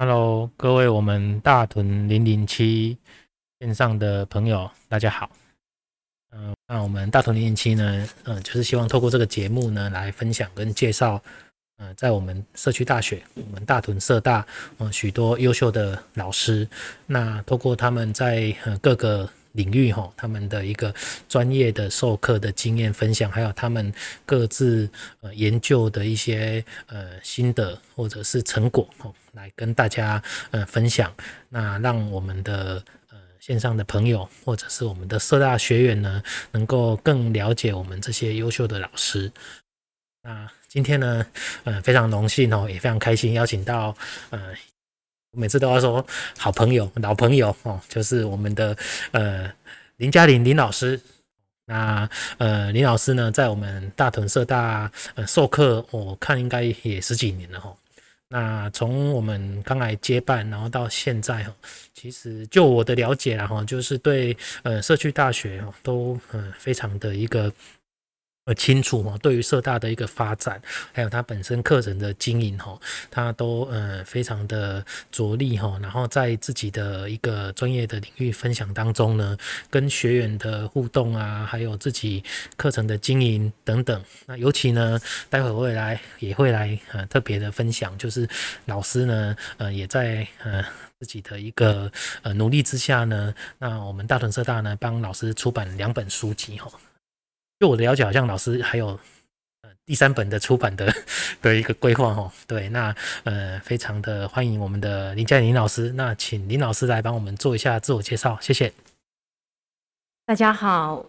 Hello，各位我们大屯零零七线上的朋友，大家好。嗯、那我们大屯零零七呢，嗯、就是希望透过这个节目呢，来分享跟介绍，嗯、在我们社区大学，我们大屯社大，嗯、许多优秀的老师，那透过他们在呃各个。领域哈，他们的一个专业的授课的经验分享，还有他们各自呃研究的一些呃心得或者是成果哦，来跟大家呃分享。那让我们的呃线上的朋友或者是我们的社大学员呢，能够更了解我们这些优秀的老师。那今天呢，呃非常荣幸哦，也非常开心邀请到呃。每次都要说好朋友、老朋友哦，就是我们的呃林嘉玲林老师。那呃林老师呢，在我们大屯社大呃授课，我看应该也十几年了哈。那从我们刚来接办，然后到现在哈，其实就我的了解啦哈，就是对呃社区大学都呃非常的一个。呃，清楚哈，对于社大的一个发展，还有他本身课程的经营哈，他都呃非常的着力哈，然后在自己的一个专业的领域分享当中呢，跟学员的互动啊，还有自己课程的经营等等，那尤其呢，待会我未来也会来呃特别的分享，就是老师呢呃也在呃自己的一个呃努力之下呢，那我们大屯社大呢帮老师出版两本书籍哈。就我的了解，好像老师还有第三本的出版的的一个规划哦。对，那呃非常的欢迎我们的林嘉玲老师，那请林老师来帮我们做一下自我介绍，谢谢。大家好，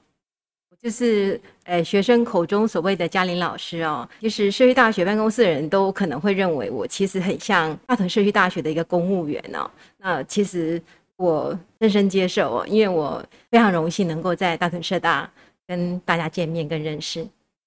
就是呃学生口中所谓的嘉玲老师哦。其实社区大学办公室的人都可能会认为我其实很像大屯社区大学的一个公务员哦。那其实我深深接受哦，因为我非常荣幸能够在大屯社大。跟大家见面跟认识，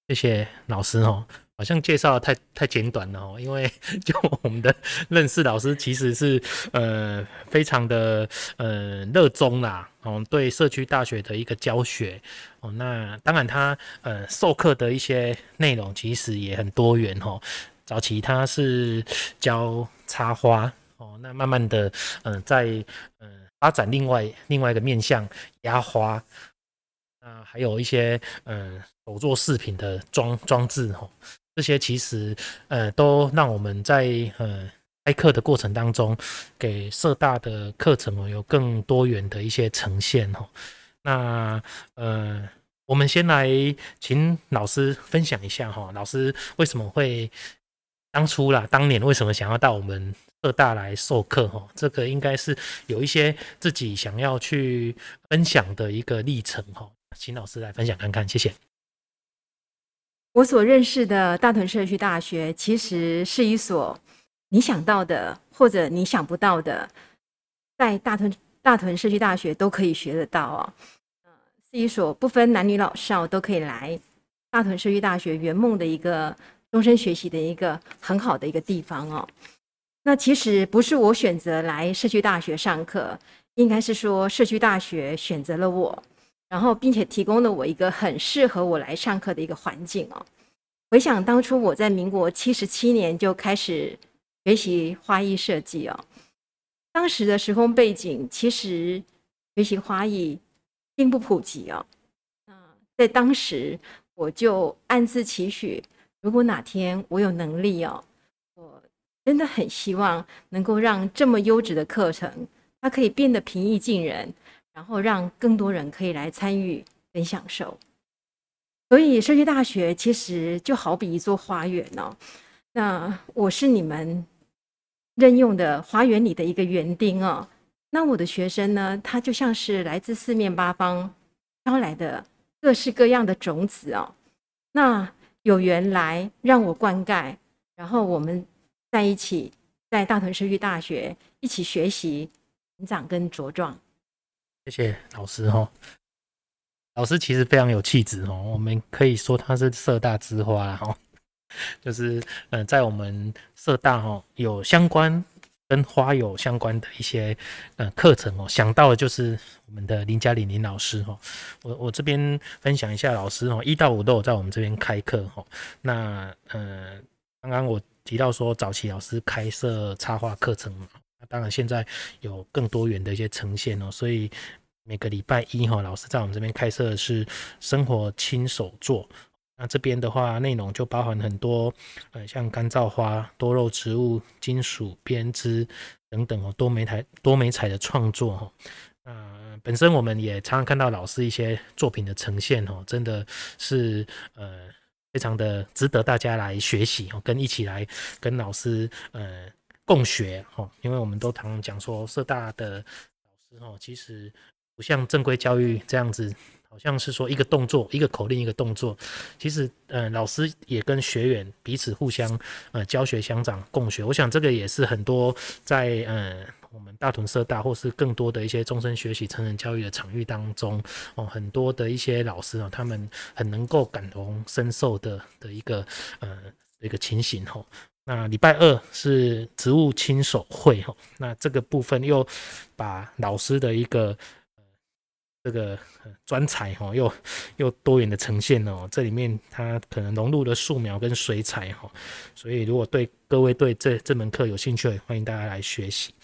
谢谢老师哦。好像介绍太太简短了哦，因为就我们的认识老师其实是呃非常的呃热衷啦哦，对社区大学的一个教学哦，那当然他呃授课的一些内容其实也很多元哦。早期他是教插花哦，那慢慢的嗯、呃、在嗯、呃、发展另外另外一个面向压花。那还有一些嗯手作饰品的装装置哈，这些其实呃都让我们在呃开课的过程当中，给社大的课程哦有更多元的一些呈现哈。那呃我们先来请老师分享一下哈，老师为什么会当初啦，当年为什么想要到我们社大来授课哈？这个应该是有一些自己想要去分享的一个历程哈。请老师来分享看看，谢谢。我所认识的大屯社区大学，其实是一所你想到的或者你想不到的，在大屯大屯社区大学都可以学得到哦。是一所不分男女老少都可以来大屯社区大学圆梦的一个终身学习的一个很好的一个地方哦。那其实不是我选择来社区大学上课，应该是说社区大学选择了我。然后，并且提供了我一个很适合我来上课的一个环境哦。回想当初我在民国七十七年就开始学习花艺设计哦，当时的时空背景其实学习花艺并不普及哦。那在当时我就暗自期许，如果哪天我有能力哦，我真的很希望能够让这么优质的课程，它可以变得平易近人。然后让更多人可以来参与跟享受，所以社区大学其实就好比一座花园哦。那我是你们任用的花园里的一个园丁哦。那我的学生呢，他就像是来自四面八方招来的各式各样的种子哦。那有缘来让我灌溉，然后我们在一起在大屯社区大学一起学习、成长跟茁壮。谢谢老师哈，老师其实非常有气质哦，我们可以说他是社大之花哈，就是呃，在我们社大哈有相关跟花有相关的一些呃课程哦，想到的就是我们的林嘉玲林老师哈，我我这边分享一下老师哦，一到五都有在我们这边开课哈，那呃刚刚我提到说早期老师开设插画课程嘛。当然现在有更多元的一些呈现哦，所以每个礼拜一哈，老师在我们这边开设的是生活亲手做。那这边的话，内容就包含很多，呃，像干燥花、多肉植物、金属编织等等哦，多媒材多媒彩的创作哈。那本身我们也常常看到老师一些作品的呈现哦，真的是呃非常的值得大家来学习哦，跟一起来跟老师呃共学哦，因为我们都常常讲说，社大的老师哦，其实不像正规教育这样子。好像是说一个动作，一个口令，一个动作。其实，呃，老师也跟学员彼此互相，呃，教学相长，共学。我想这个也是很多在，呃，我们大屯社大或是更多的一些终身学习、成人教育的场域当中，哦，很多的一些老师啊，他们很能够感同身受的的一个，呃，一个情形吼。那礼拜二是植物亲手绘吼，那这个部分又把老师的一个。这个专才哈，又又多元的呈现哦，这里面它可能融入了素描跟水彩哈，所以如果对各位对这这门课有兴趣，欢迎大家来学习。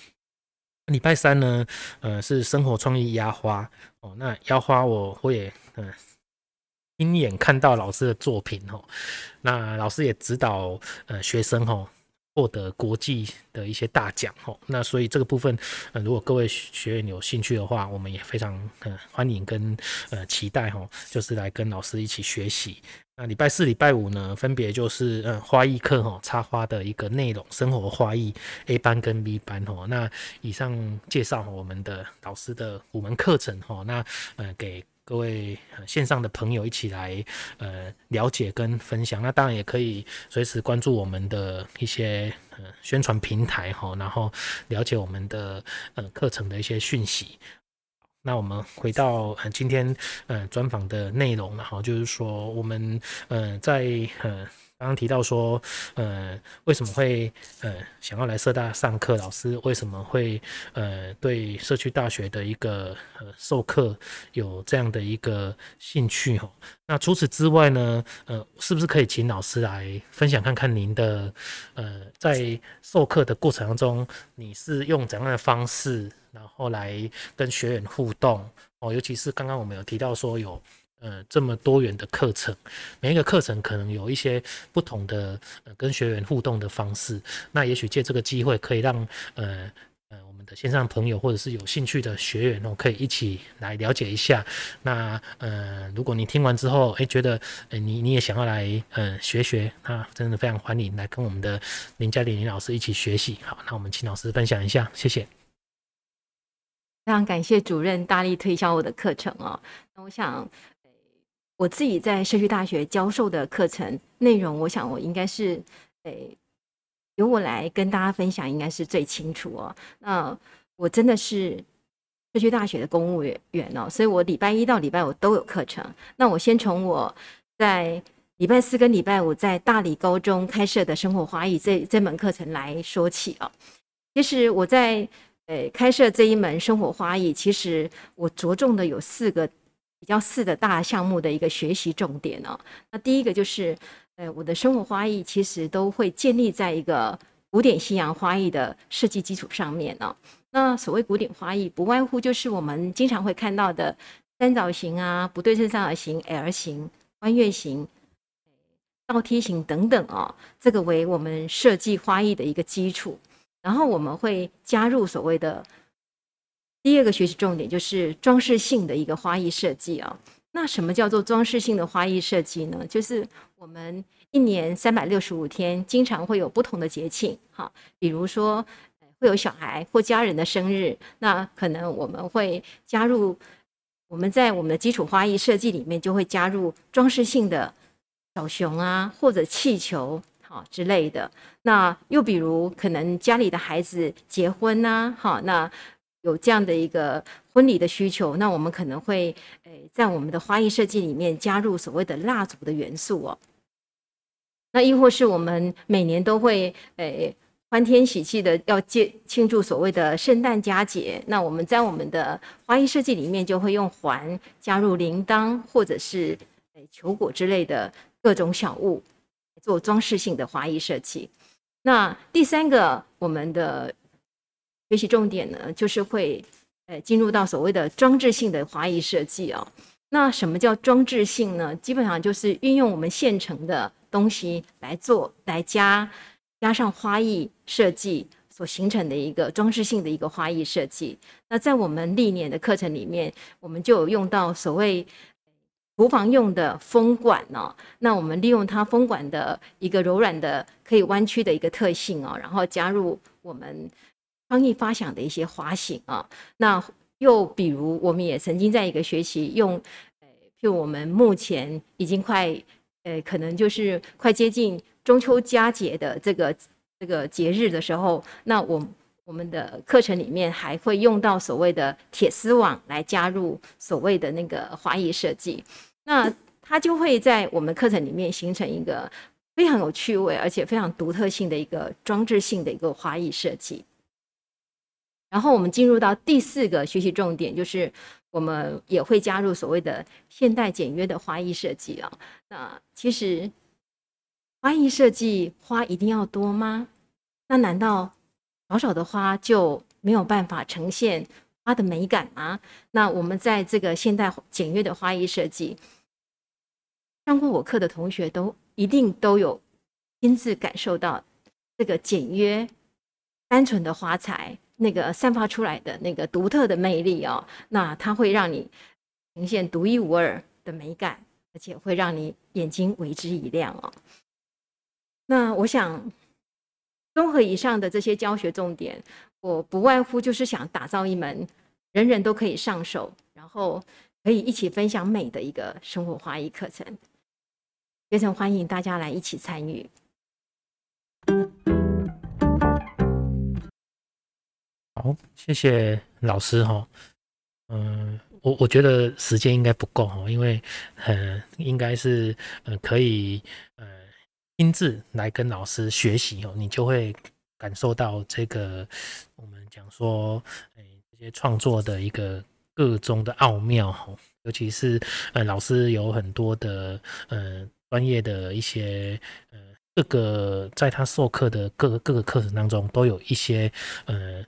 礼拜三呢，呃，是生活创意压花哦，那压花我我也嗯亲眼看到老师的作品哦，那老师也指导呃学生哦。获得国际的一些大奖哦，那所以这个部分，呃，如果各位学员有兴趣的话，我们也非常呃欢迎跟呃期待哈，就是来跟老师一起学习。那礼拜四、礼拜五呢，分别就是呃花艺课哈，插花的一个内容，生活花艺 A 班跟 B 班哦。那以上介绍我们的老师的五门课程哈，那呃给。各位线上的朋友一起来呃了解跟分享，那当然也可以随时关注我们的一些呃宣传平台哈，然后了解我们的呃课程的一些讯息。那我们回到今天呃专访的内容，然后就是说我们呃在呃。刚刚提到说，呃，为什么会呃想要来社大上课？老师为什么会呃对社区大学的一个呃授课有这样的一个兴趣？哈，那除此之外呢，呃，是不是可以请老师来分享看看您的呃在授课的过程当中，你是用怎样的方式，然后来跟学员互动？哦，尤其是刚刚我们有提到说有。呃，这么多元的课程，每一个课程可能有一些不同的呃跟学员互动的方式。那也许借这个机会，可以让呃呃我们的线上朋友或者是有兴趣的学员哦，可以一起来了解一下。那呃，如果你听完之后，哎，觉得呃你你也想要来呃学学，那真的非常欢迎来跟我们的林嘉玲林老师一起学习。好，那我们请老师分享一下，谢谢。非常感谢主任大力推销我的课程哦。那我想。我自己在社区大学教授的课程内容，我想我应该是，诶，由我来跟大家分享，应该是最清楚哦。那我真的是社区大学的公务员哦，所以我礼拜一到礼拜五都有课程。那我先从我在礼拜四跟礼拜五在大理高中开设的生活花艺这这门课程来说起哦。其实我在诶开设这一门生活花艺，其实我着重的有四个。比较四的大项目的一个学习重点哦，那第一个就是，呃，我的生活花艺其实都会建立在一个古典西洋花艺的设计基础上面哦。那所谓古典花艺，不外乎就是我们经常会看到的三角形啊、不对称三角形、L 型、弯月形、倒梯形等等哦，这个为我们设计花艺的一个基础。然后我们会加入所谓的。第二个学习重点就是装饰性的一个花艺设计啊。那什么叫做装饰性的花艺设计呢？就是我们一年三百六十五天，经常会有不同的节庆，哈，比如说会有小孩或家人的生日，那可能我们会加入，我们在我们的基础花艺设计里面就会加入装饰性的小熊啊，或者气球，好之类的。那又比如可能家里的孩子结婚呐，好那。有这样的一个婚礼的需求，那我们可能会诶，在我们的花艺设计里面加入所谓的蜡烛的元素哦。那亦或是我们每年都会诶欢天喜气的要庆庆祝所谓的圣诞佳节，那我们在我们的花艺设计里面就会用环加入铃铛或者是诶球果之类的各种小物做装饰性的花艺设计。那第三个我们的。学习重点呢，就是会呃进入到所谓的装置性的花艺设计哦。那什么叫装置性呢？基本上就是运用我们现成的东西来做，来加加上花艺设计所形成的一个装置性的一个花艺设计。那在我们历年的课程里面，我们就有用到所谓厨房用的风管哦。那我们利用它风管的一个柔软的可以弯曲的一个特性哦，然后加入我们创意发想的一些花型啊。那又比如，我们也曾经在一个学期用，呃，就我们目前已经快，呃，可能就是快接近中秋佳节的这个这个节日的时候，那我我们的课程里面还会用到所谓的铁丝网来加入所谓的那个花艺设计，那它就会在我们课程里面形成一个非常有趣味而且非常独特性的一个装置性的一个花艺设计。然后我们进入到第四个学习重点，就是我们也会加入所谓的现代简约的花艺设计啊。那其实花艺设计花一定要多吗？那难道少少的花就没有办法呈现花的美感吗？那我们在这个现代简约的花艺设计，上过我课的同学都一定都有亲自感受到这个简约单纯的花材。那个散发出来的那个独特的魅力哦，那它会让你呈现独一无二的美感，而且会让你眼睛为之一亮哦。那我想，综合以上的这些教学重点，我不外乎就是想打造一门人人都可以上手，然后可以一起分享美的一个生活花艺课程。非常欢迎大家来一起参与。好，谢谢老师哈。嗯，我我觉得时间应该不够哈，因为嗯，应该是嗯可以呃亲自来跟老师学习哦，你就会感受到这个我们讲说哎这些创作的一个个中的奥妙哈，尤其是呃老师有很多的呃专业的一些呃各个在他授课的各个各个课程当中都有一些呃。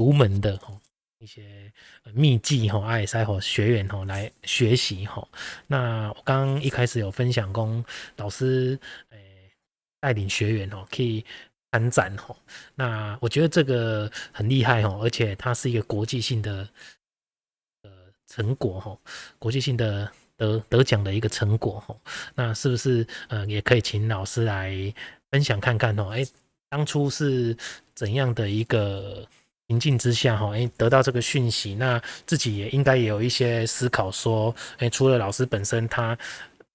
独门的吼一些秘技哈，阿尔赛吼学员哈来学习哈。那我刚刚一开始有分享过，老师诶带领学员吼可以参展哈。那我觉得这个很厉害吼，而且它是一个国际性的呃成果哈，国际性的得得奖的一个成果哈。那是不是呃也可以请老师来分享看看哦？哎，当初是怎样的一个？情境之下，哈，哎，得到这个讯息，那自己也应该也有一些思考，说，哎，除了老师本身，他，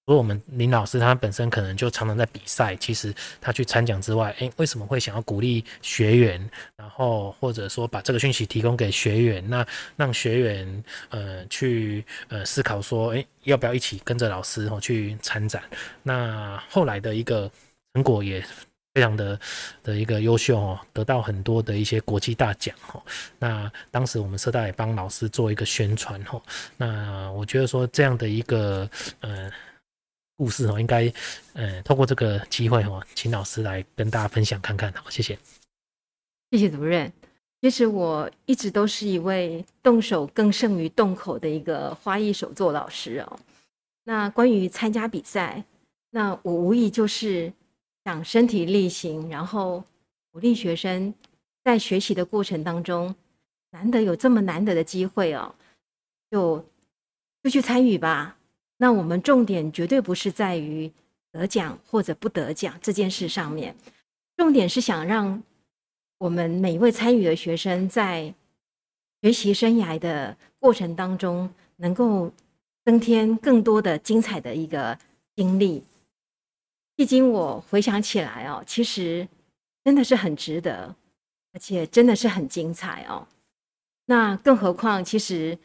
除了我们林老师，他本身可能就常常在比赛，其实他去参奖之外，哎，为什么会想要鼓励学员，然后或者说把这个讯息提供给学员，那让学员，呃，去，呃，思考说，哎，要不要一起跟着老师，哦，去参展？那后来的一个成果也。非常的的一个优秀哦，得到很多的一些国际大奖哦。那当时我们社大也帮老师做一个宣传哦。那我觉得说这样的一个呃故事哦，应该呃透过这个机会哦，请老师来跟大家分享看看。好，谢谢。谢谢主任。其实我一直都是一位动手更胜于动口的一个花艺手作老师哦。那关于参加比赛，那我无疑就是。想身体力行，然后鼓励学生在学习的过程当中，难得有这么难得的机会哦，就就去参与吧。那我们重点绝对不是在于得奖或者不得奖这件事上面，重点是想让我们每一位参与的学生在学习生涯的过程当中，能够增添更多的精彩的一个经历。毕竟我回想起来哦，其实真的是很值得，而且真的是很精彩哦。那更何况，其实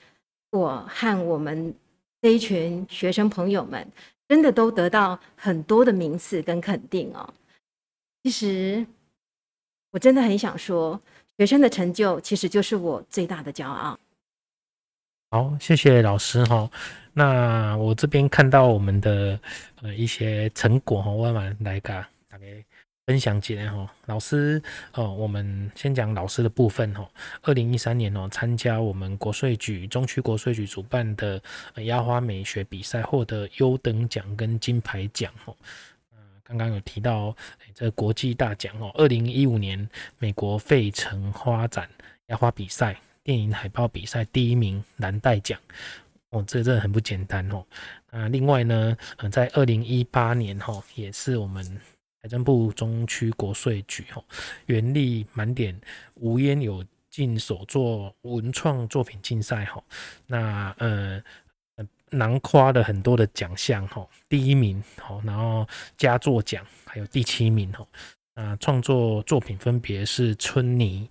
我和我们这一群学生朋友们，真的都得到很多的名次跟肯定哦。其实我真的很想说，学生的成就其实就是我最大的骄傲。好，谢谢老师哈。那我这边看到我们的呃一些成果哈，我慢慢来个大概分享起来哈。老师哦，我们先讲老师的部分哈。二零一三年哦，参加我们国税局中区国税局主办的压花美学比赛，获得优等奖跟金牌奖哈。刚刚有提到这国际大奖哦，二零一五年美国费城花展压花比赛电影海报比赛第一名蓝带奖哦，这真的很不简单哦。那另外呢，嗯，在二零一八年哈，也是我们财政部中区国税局哈，原力满点无烟有尽手作文创作品竞赛哈，那呃。囊括了很多的奖项哈，第一名好，然后佳作奖还有第七名哈，那创作作品分别是春泥、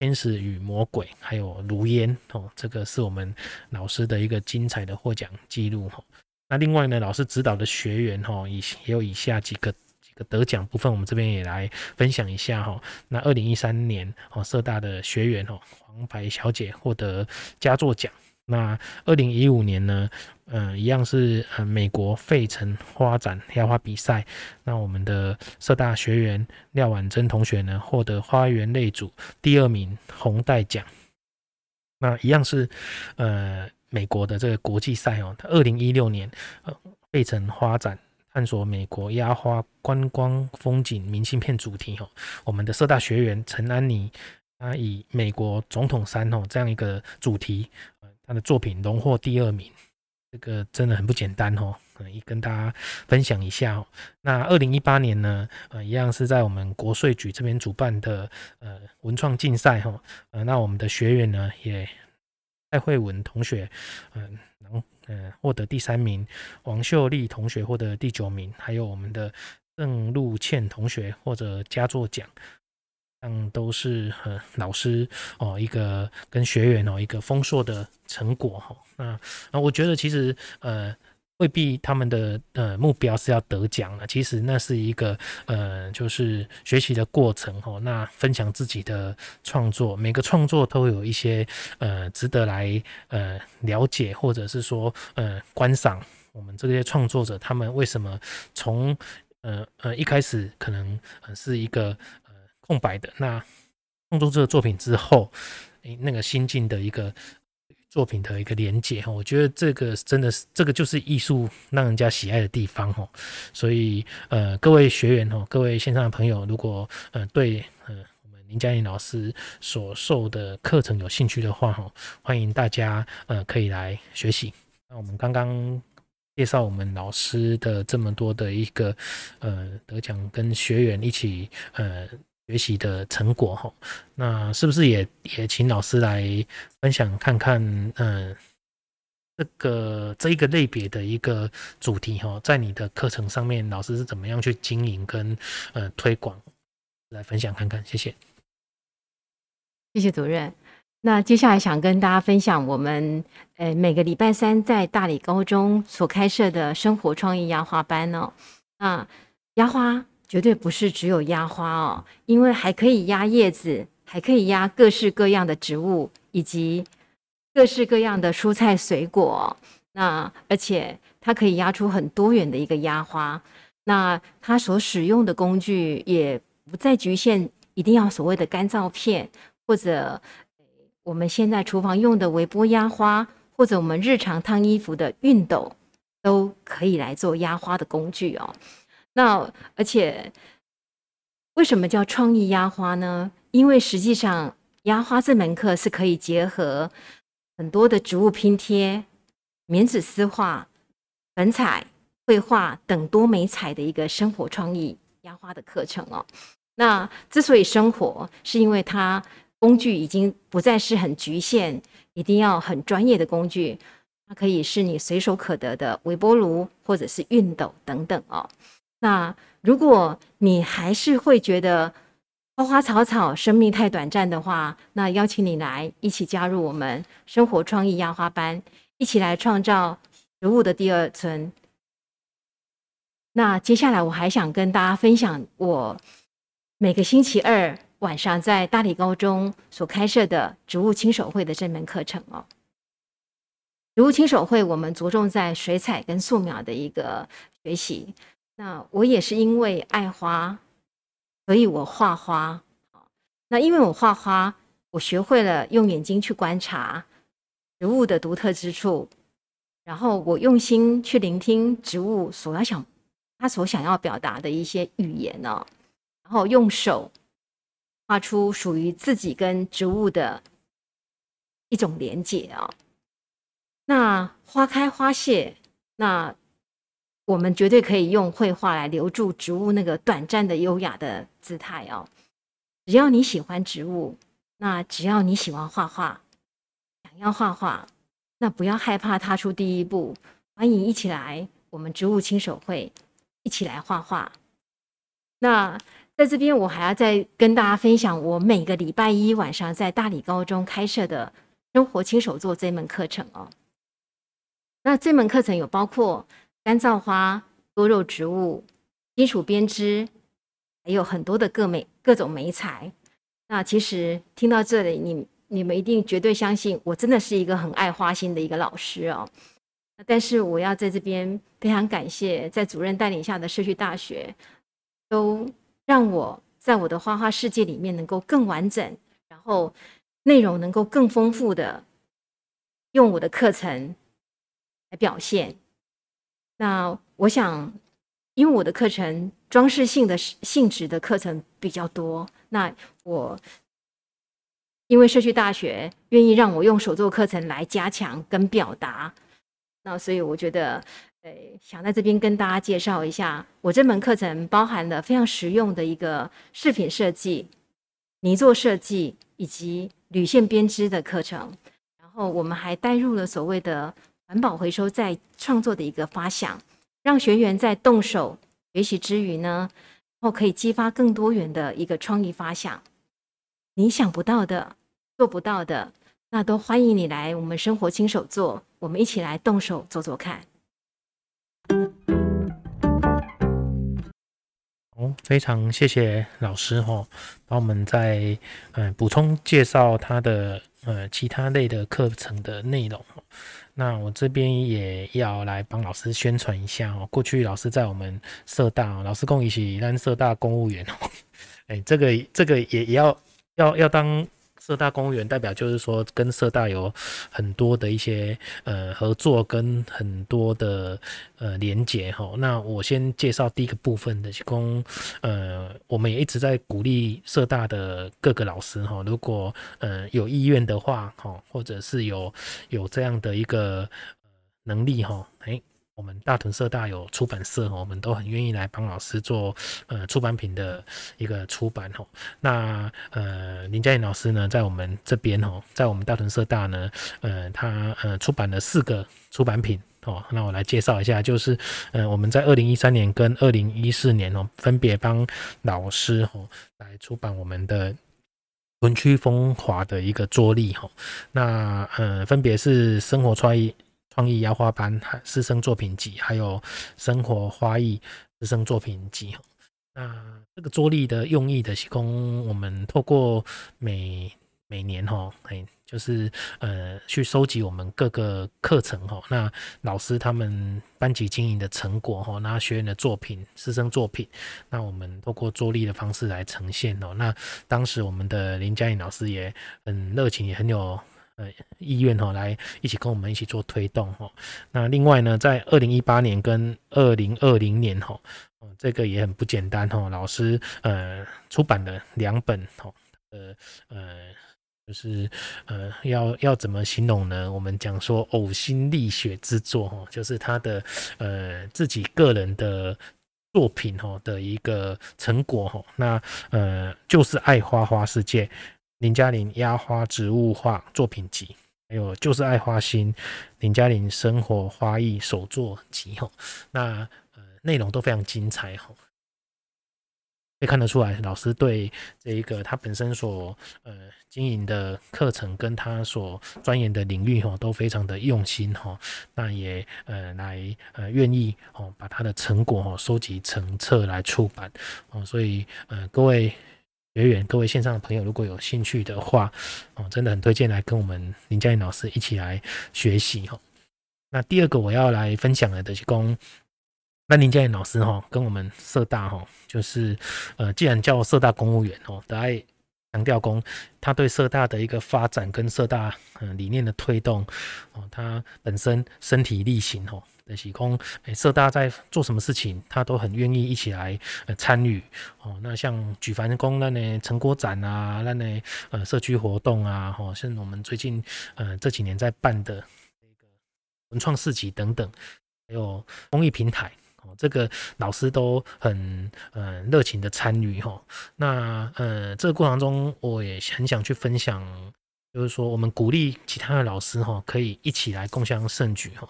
天使与魔鬼，还有如烟哦，这个是我们老师的一个精彩的获奖记录哈。那另外呢，老师指导的学员哈，以也有以下几个几个得奖部分，我们这边也来分享一下哈。那二零一三年哦，社大的学员哦，黄白小姐获得佳作奖。那二零一五年呢，呃，一样是呃美国费城花展压花比赛。那我们的社大学员廖婉珍同学呢，获得花园类组第二名红带奖。那一样是呃美国的这个国际赛哦。二零一六年呃费城花展探索美国压花观光风景明信片主题哦。我们的社大学员陈安妮，她以美国总统山哦这样一个主题。他的作品荣获第二名，这个真的很不简单哦。可以跟大家分享一下哦。那二零一八年呢，呃，一样是在我们国税局这边主办的呃文创竞赛哈。呃，那我们的学员呢，也蔡慧文同学，嗯，能呃获得第三名，王秀丽同学获得第九名，还有我们的郑露倩同学获得佳作奖。嗯，都是和老师哦，一个跟学员哦，一个丰硕的成果哈。那那我觉得其实呃未必他们的呃目标是要得奖了，其实那是一个呃就是学习的过程哈。那分享自己的创作，每个创作都有一些呃值得来呃了解，或者是说呃观赏我们这些创作者他们为什么从呃呃一开始可能是一个。空白的那创作这个作品之后，诶，那个心境的一个作品的一个连接哈，我觉得这个真的是这个就是艺术让人家喜爱的地方哈。所以呃，各位学员哈，各位线上的朋友，如果呃对呃我们林佳莹老师所授的课程有兴趣的话哈，欢迎大家呃可以来学习。那我们刚刚介绍我们老师的这么多的一个呃得奖跟学员一起呃。学习的成果哈，那是不是也也请老师来分享看看？嗯，这个这一个类别的一个主题哈，在你的课程上面，老师是怎么样去经营跟呃推广？来分享看看，谢谢。谢谢主任。那接下来想跟大家分享我们呃每个礼拜三在大理高中所开设的生活创意压花班哦。那压花。绝对不是只有压花哦，因为还可以压叶子，还可以压各式各样的植物，以及各式各样的蔬菜水果。那而且它可以压出很多元的一个压花。那它所使用的工具也不再局限，一定要所谓的干燥片，或者我们现在厨房用的微波压花，或者我们日常烫衣服的熨斗，都可以来做压花的工具哦。那而且，为什么叫创意压花呢？因为实际上，压花这门课是可以结合很多的植物拼贴、棉纸丝画、粉彩、绘画等多媒材的一个生活创意压花的课程哦。那之所以生活，是因为它工具已经不再是很局限，一定要很专业的工具，它可以是你随手可得的微波炉或者是熨斗等等哦。那如果你还是会觉得花花草草生命太短暂的话，那邀请你来一起加入我们生活创意压花班，一起来创造植物的第二春。那接下来我还想跟大家分享，我每个星期二晚上在大理高中所开设的植物亲手绘的这门课程哦。植物亲手绘，我们着重在水彩跟素描的一个学习。那我也是因为爱花，所以我画花。那因为我画花，我学会了用眼睛去观察植物的独特之处，然后我用心去聆听植物所要想，他所想要表达的一些语言呢，然后用手画出属于自己跟植物的一种连结啊。那花开花谢，那我们绝对可以用绘画来留住植物那个短暂的优雅的姿态哦。只要你喜欢植物，那只要你喜欢画画，想要画画，那不要害怕踏出第一步。欢迎一起来我们植物亲手绘，一起来画画。那在这边，我还要再跟大家分享，我每个礼拜一晚上在大理高中开设的生活亲手做这门课程哦。那这门课程有包括干燥花、多肉植物、金属编织。还有很多的各美各种美材，那其实听到这里，你你们一定绝对相信我真的是一个很爱花心的一个老师哦。但是我要在这边非常感谢，在主任带领下的社区大学，都让我在我的花花世界里面能够更完整，然后内容能够更丰富的用我的课程来表现。那我想。因为我的课程装饰性的性质的课程比较多，那我因为社区大学愿意让我用手作课程来加强跟表达，那所以我觉得，呃，想在这边跟大家介绍一下，我这门课程包含了非常实用的一个饰品设计、泥作设计以及铝线编织的课程，然后我们还带入了所谓的环保回收再创作的一个发想。让学员在动手学习之余呢，然后可以激发更多元的一个创意发想。你想不到的、做不到的，那都欢迎你来我们生活亲手做，我们一起来动手做做看。哦，非常谢谢老师哈，帮我们在呃补充介绍他的呃其他类的课程的内容。那我这边也要来帮老师宣传一下哦。过去老师在我们社大哦，老师跟我一起当社大公务员哦。哎，这个这个也也要要要当社大公务员，代表就是说跟社大有很多的一些呃合作跟很多的呃连结哈。那我先介绍第一个部分的，提供呃，我们也一直在鼓励社大的各个老师哈，如果呃有意愿的话哈，或者是有有这样的一个能力哈，哎。我们大屯社大有出版社，我们都很愿意来帮老师做呃出版品的一个出版吼。那呃林佳颖老师呢，在我们这边吼，在我们大屯社大呢，呃他呃出版了四个出版品哦。那我来介绍一下，就是呃我们在二零一三年跟二零一四年哦，分别帮老师吼来出版我们的文区风华的一个桌历吼。那呃分别是生活创意。创意压花班、师生作品集，还有生活花艺师生作品集。那这个桌历的用意的提供，我们透过每每年哈，哎，就是呃去收集我们各个课程哈，那老师他们班级经营的成果哈，那学员的作品、师生作品，那我们透过桌历的方式来呈现哦。那当时我们的林佳颖老师也很热情，也很有。呃，意愿哈，来一起跟我们一起做推动哈。那另外呢，在二零一八年跟二零二零年哈，这个也很不简单哈。老师呃出版了两本哈，呃呃，就是呃要要怎么形容呢？我们讲说呕心沥血之作哈，就是他的呃自己个人的作品哈的一个成果哈。那呃就是爱花花世界。林嘉玲压花植物画作品集，还有就是爱花心林嘉玲生活花艺手作集哈，那呃内容都非常精彩哈，可以看得出来老师对这一个他本身所呃经营的课程跟他所钻研的领域哈都非常的用心哈，那也呃来呃愿意哦把他的成果吼收集成册来出版。哦，所以呃各位。学员，各位线上的朋友，如果有兴趣的话，哦，真的很推荐来跟我们林佳颖老师一起来学习哈。那第二个我要来分享的，就是讲那林佳颖老师哈，跟我们社大哈，就是呃，既然叫社大公务员哦，得爱强调公，他对社大的一个发展跟社大呃理念的推动哦，他本身身体力行哦，的喜空，诶，社大在做什么事情，他都很愿意一起来呃参与哦。那像举凡公那呢成果展啊，那呢呃社区活动啊，哦，像我们最近呃这几年在办的那个文创市集等等，还有公益平台。这个老师都很呃热情的参与哈，那呃这个过程中我也很想去分享，就是说我们鼓励其他的老师哈，可以一起来共襄盛举哈，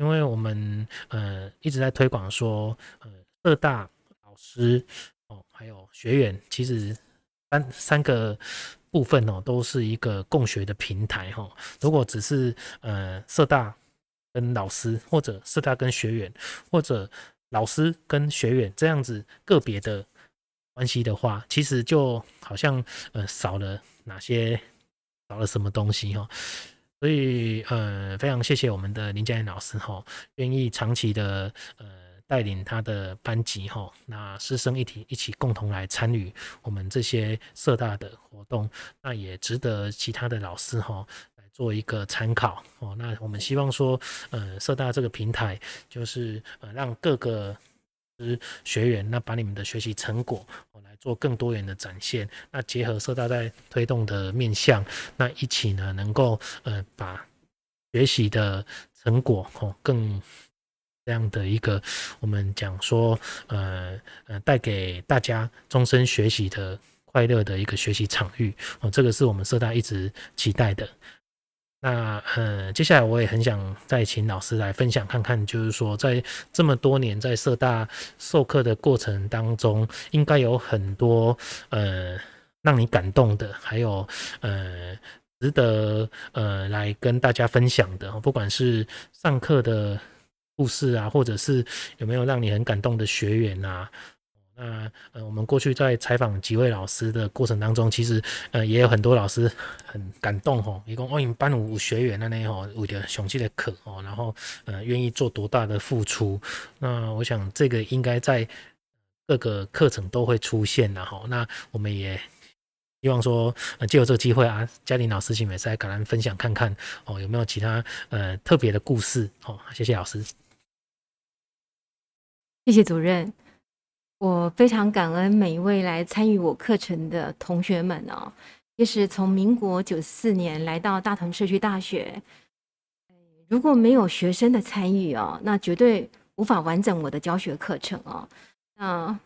因为我们呃一直在推广说，呃社大老师哦还有学员，其实三三个部分哦都是一个共学的平台哈，如果只是呃社大。跟老师，或者社大跟学员，或者老师跟学员这样子个别的关系的话，其实就好像呃少了哪些，少了什么东西哈。所以呃非常谢谢我们的林佳燕老师哈，愿意长期的呃带领他的班级哈，那师生一体一起共同来参与我们这些社大的活动，那也值得其他的老师哈。做一个参考哦，那我们希望说，呃，社大这个平台就是呃，让各个学员那把你们的学习成果哦来做更多元的展现，那结合社大在推动的面向，那一起呢能够呃把学习的成果哦更这样的一个我们讲说呃呃带给大家终身学习的快乐的一个学习场域哦，这个是我们社大一直期待的。那呃，接下来我也很想再请老师来分享看看，就是说在这么多年在社大授课的过程当中，应该有很多呃让你感动的，还有呃值得呃来跟大家分享的，不管是上课的故事啊，或者是有没有让你很感动的学员啊。那呃，我们过去在采访几位老师的过程当中，其实呃也有很多老师很感动吼，一共哦，你班五学员那呢吼，为了雄起的课哦，然后呃愿意做多大的付出。那我想这个应该在各个课程都会出现的哈。那我们也希望说，借由这个机会啊，嘉玲老师请美再跟咱分享看看哦，有没有其他呃特别的故事哦？谢谢老师，谢谢主任。我非常感恩每一位来参与我课程的同学们哦。其实从民国九四年来到大同社区大学，如果没有学生的参与哦，那绝对无法完整我的教学课程哦。那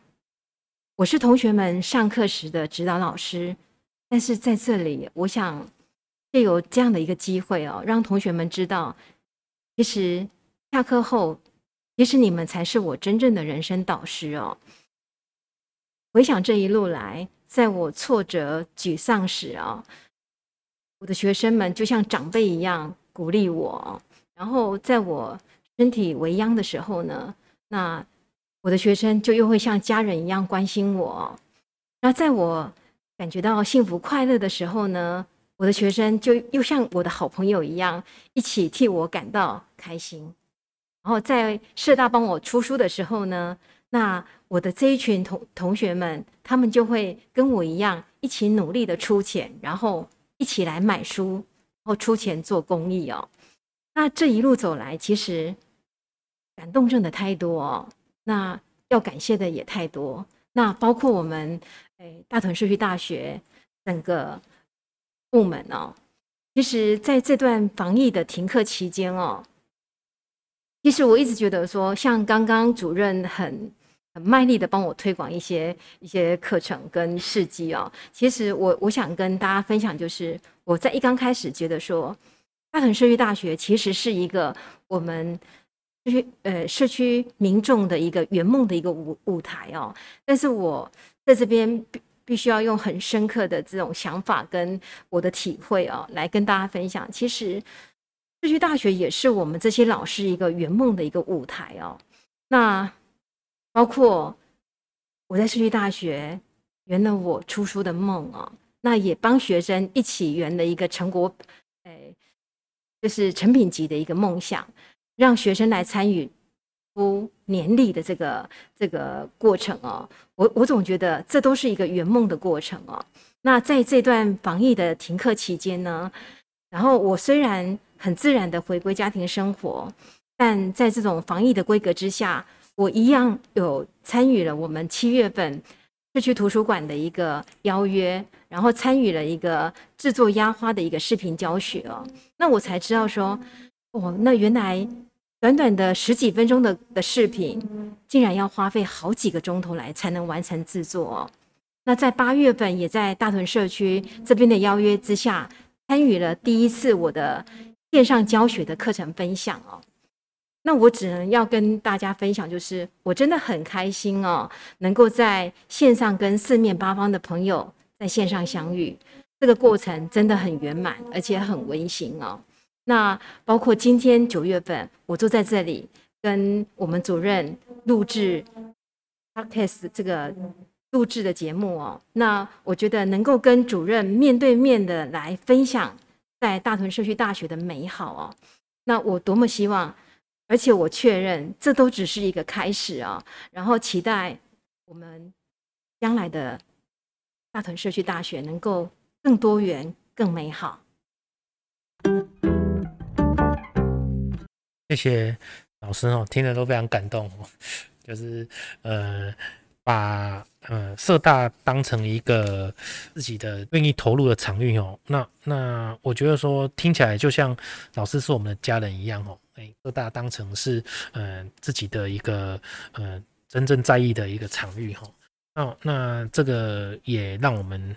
我是同学们上课时的指导老师，但是在这里，我想借由这样的一个机会哦，让同学们知道，其实下课后，其实你们才是我真正的人生导师哦。回想这一路来，在我挫折沮丧时啊，我的学生们就像长辈一样鼓励我；然后在我身体微恙的时候呢，那我的学生就又会像家人一样关心我；那在我感觉到幸福快乐的时候呢，我的学生就又像我的好朋友一样，一起替我感到开心。然后在社大帮我出书的时候呢，那我的这一群同同学们，他们就会跟我一样，一起努力的出钱，然后一起来买书，然后出钱做公益哦。那这一路走来，其实感动真的太多哦。那要感谢的也太多。那包括我们诶大屯社区大学整个部门哦，其实在这段防疫的停课期间哦，其实我一直觉得说，像刚刚主任很。很卖力的帮我推广一些一些课程跟事迹哦。其实我我想跟大家分享，就是我在一刚开始觉得说，大屯社区大学其实是一个我们社区呃社区民众的一个圆梦的一个舞舞台哦。但是我在这边必必须要用很深刻的这种想法跟我的体会哦，来跟大家分享。其实社区大学也是我们这些老师一个圆梦的一个舞台哦。那。包括我在社区大学圆了我出书的梦哦，那也帮学生一起圆了一个成果，哎，就是成品级的一个梦想，让学生来参与出年历的这个这个过程哦，我我总觉得这都是一个圆梦的过程哦。那在这段防疫的停课期间呢，然后我虽然很自然的回归家庭生活，但在这种防疫的规格之下，我一样有参与了我们七月份社区图书馆的一个邀约，然后参与了一个制作压花的一个视频教学哦。那我才知道说，哦，那原来。短短的十几分钟的的视频，竟然要花费好几个钟头来才能完成制作哦。那在八月份，也在大屯社区这边的邀约之下，参与了第一次我的线上教学的课程分享哦。那我只能要跟大家分享，就是我真的很开心哦，能够在线上跟四面八方的朋友在线上相遇，这个过程真的很圆满，而且很温馨哦。那包括今天九月份，我坐在这里跟我们主任录制 Podcast 这个录制的节目哦。那我觉得能够跟主任面对面的来分享在大屯社区大学的美好哦。那我多么希望，而且我确认这都只是一个开始啊。然后期待我们将来的大屯社区大学能够更多元、更美好。谢谢老师哦，听得都非常感动哦。就是呃，把呃社大当成一个自己的愿意投入的场域哦。那那我觉得说听起来就像老师是我们的家人一样哦。哎，社大当成是呃自己的一个呃真正在意的一个场域哈。那那这个也让我们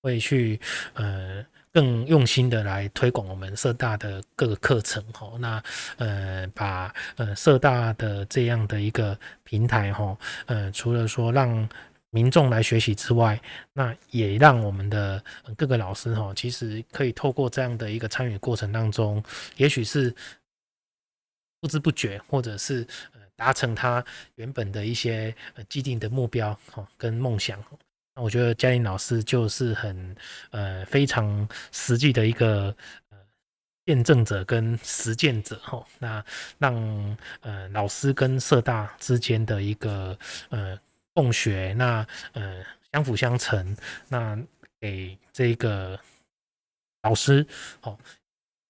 会去呃。更用心的来推广我们社大的各个课程吼，那呃把呃社大的这样的一个平台吼，呃除了说让民众来学习之外，那也让我们的各个老师吼，其实可以透过这样的一个参与过程当中，也许是不知不觉，或者是呃达成他原本的一些呃既定的目标吼跟梦想。那我觉得嘉玲老师就是很呃非常实际的一个呃见证者跟实践者哈，那让呃老师跟社大之间的一个呃共学，那呃相辅相成，那给这个老师哦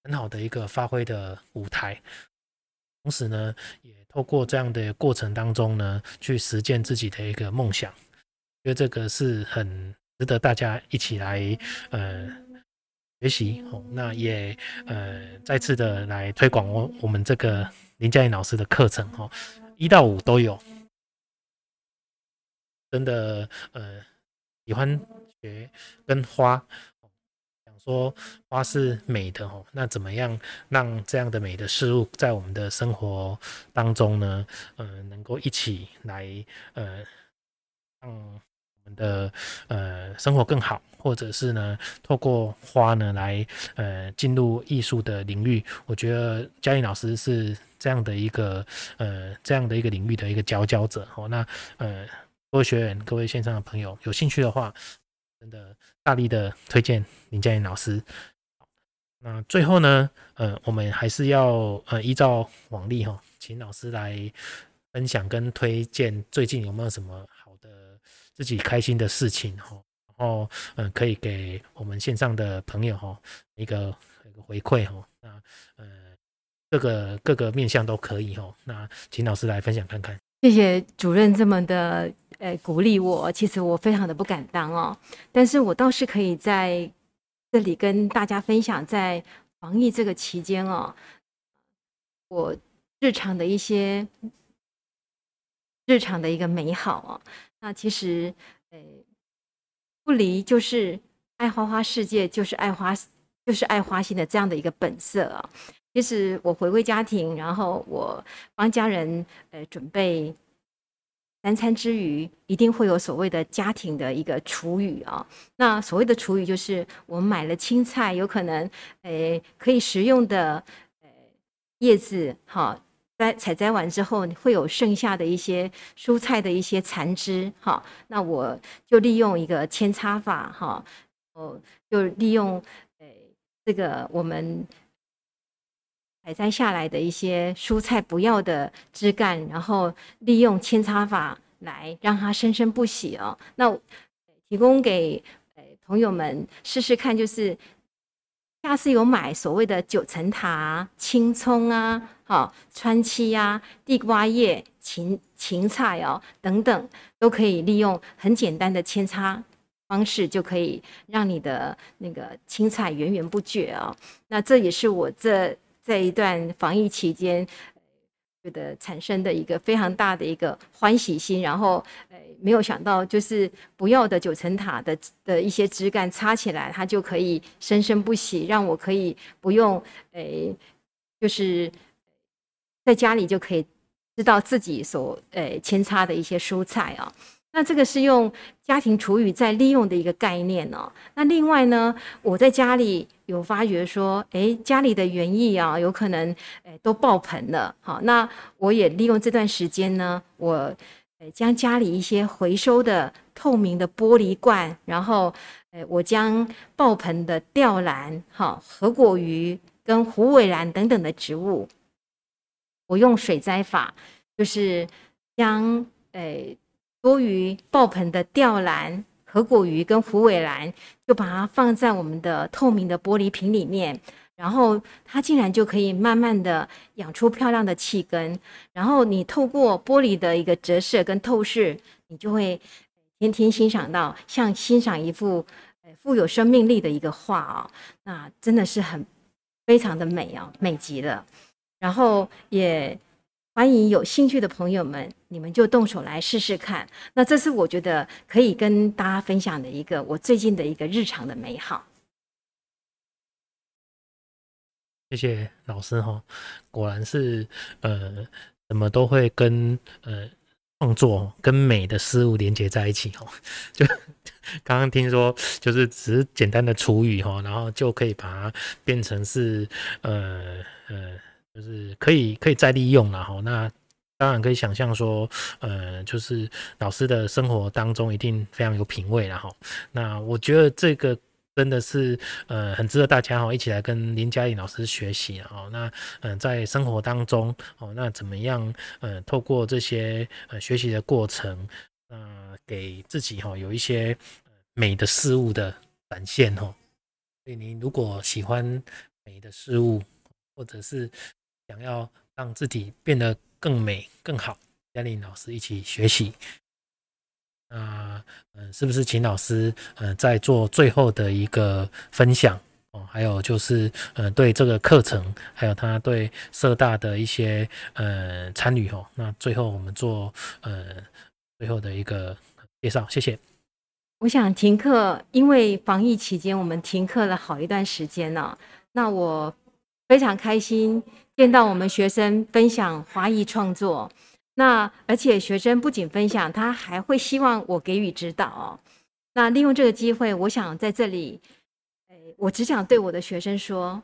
很好的一个发挥的舞台，同时呢也透过这样的过程当中呢去实践自己的一个梦想。觉得这个是很值得大家一起来呃学习哦，那也呃再次的来推广我我们这个林嘉颖老师的课程哦，一到五都有，真的呃喜欢学跟花，想说花是美的哦，那怎么样让这样的美的事物在我们的生活当中呢？呃，能够一起来呃让。们的呃生活更好，或者是呢，透过花呢来呃进入艺术的领域，我觉得嘉颖老师是这样的一个呃这样的一个领域的一个佼佼者哦。那呃各位学员、各位线上的朋友有兴趣的话，真的大力的推荐林嘉颖老师。那最后呢，呃，我们还是要呃依照往例哈，请老师来分享跟推荐最近有没有什么。自己开心的事情哈，然后嗯，可以给我们线上的朋友哈一个一个回馈哈。那呃，各个各个面向都可以哈。那请老师来分享看看。谢谢主任这么的呃鼓励我，其实我非常的不敢当哦，但是我倒是可以在这里跟大家分享，在防疫这个期间哦，我日常的一些日常的一个美好哦。那其实，诶，不离就是爱花花世界，就是爱花，就是爱花心的这样的一个本色啊。其实我回归家庭，然后我帮家人呃准备三餐之余，一定会有所谓的家庭的一个厨余啊。那所谓的厨余，就是我们买了青菜，有可能诶可以食用的呃叶子，哈。摘采摘完之后，会有剩下的一些蔬菜的一些残枝，哈，那我就利用一个扦插法，哈，哦，就利用诶这个我们采摘下来的一些蔬菜不要的枝干，然后利用扦插法来让它生生不息哦。那提供给朋友们试试看，就是下次有买所谓的九层塔、青葱啊、好川七啊、地瓜叶、芹芹菜哦等等，都可以利用很简单的扦插方式，就可以让你的那个青菜源源不绝哦。那这也是我这。在一段防疫期间，觉得产生的一个非常大的一个欢喜心，然后，没有想到就是不要的九层塔的的一些枝干插起来，它就可以生生不息，让我可以不用，诶，就是在家里就可以知道自己所诶扦插的一些蔬菜啊。那这个是用家庭厨余在利用的一个概念哦。那另外呢，我在家里有发觉说，诶，家里的园艺啊，有可能诶都爆盆了。好，那我也利用这段时间呢，我将家里一些回收的透明的玻璃罐，然后诶我将爆盆的吊兰、哈合果鱼跟虎尾兰等等的植物，我用水栽法，就是将诶。多余爆盆的吊兰、合果鱼跟虎尾兰，就把它放在我们的透明的玻璃瓶里面，然后它竟然就可以慢慢的养出漂亮的气根。然后你透过玻璃的一个折射跟透视，你就会天天欣赏到像欣赏一幅富有生命力的一个画啊，那真的是很非常的美啊，美极了。然后也。欢迎有兴趣的朋友们，你们就动手来试试看。那这是我觉得可以跟大家分享的一个我最近的一个日常的美好。谢谢老师哈，果然是呃，什么都会跟呃创作跟美的事物连接在一起哈。就刚刚听说，就是只是简单的厨余哈，然后就可以把它变成是呃呃。就是可以可以再利用了哈，那当然可以想象说，呃，就是老师的生活当中一定非常有品味了哈。那我觉得这个真的是呃很值得大家哈一起来跟林嘉玲老师学习啊。那嗯，在生活当中哦，那怎么样呃透过这些呃学习的过程，呃给自己哈有一些美的事物的展现哈。所以你如果喜欢美的事物，或者是想要让自己变得更美更好，嘉玲老师一起学习。那嗯，是不是请老师嗯再做最后的一个分享哦？还有就是嗯，对这个课程，还有他对社大的一些呃参与哦。那最后我们做呃最后的一个介绍，谢谢。我想停课，因为防疫期间我们停课了好一段时间了。那我非常开心。见到我们学生分享华裔创作，那而且学生不仅分享，他还会希望我给予指导哦。那利用这个机会，我想在这里，我只想对我的学生说，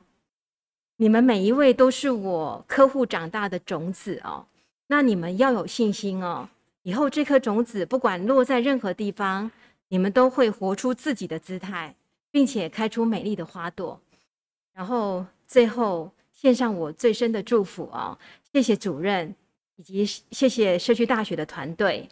你们每一位都是我呵护长大的种子哦。那你们要有信心哦，以后这颗种子不管落在任何地方，你们都会活出自己的姿态，并且开出美丽的花朵。然后最后。献上我最深的祝福哦，谢谢主任，以及谢谢社区大学的团队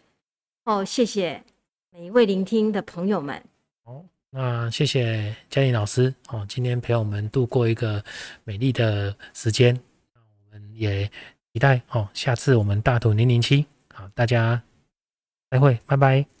哦，谢谢每一位聆听的朋友们。哦，那谢谢嘉玲老师哦，今天陪我们度过一个美丽的时间，我们也期待哦，下次我们大图零零七，好，大家再会，拜拜。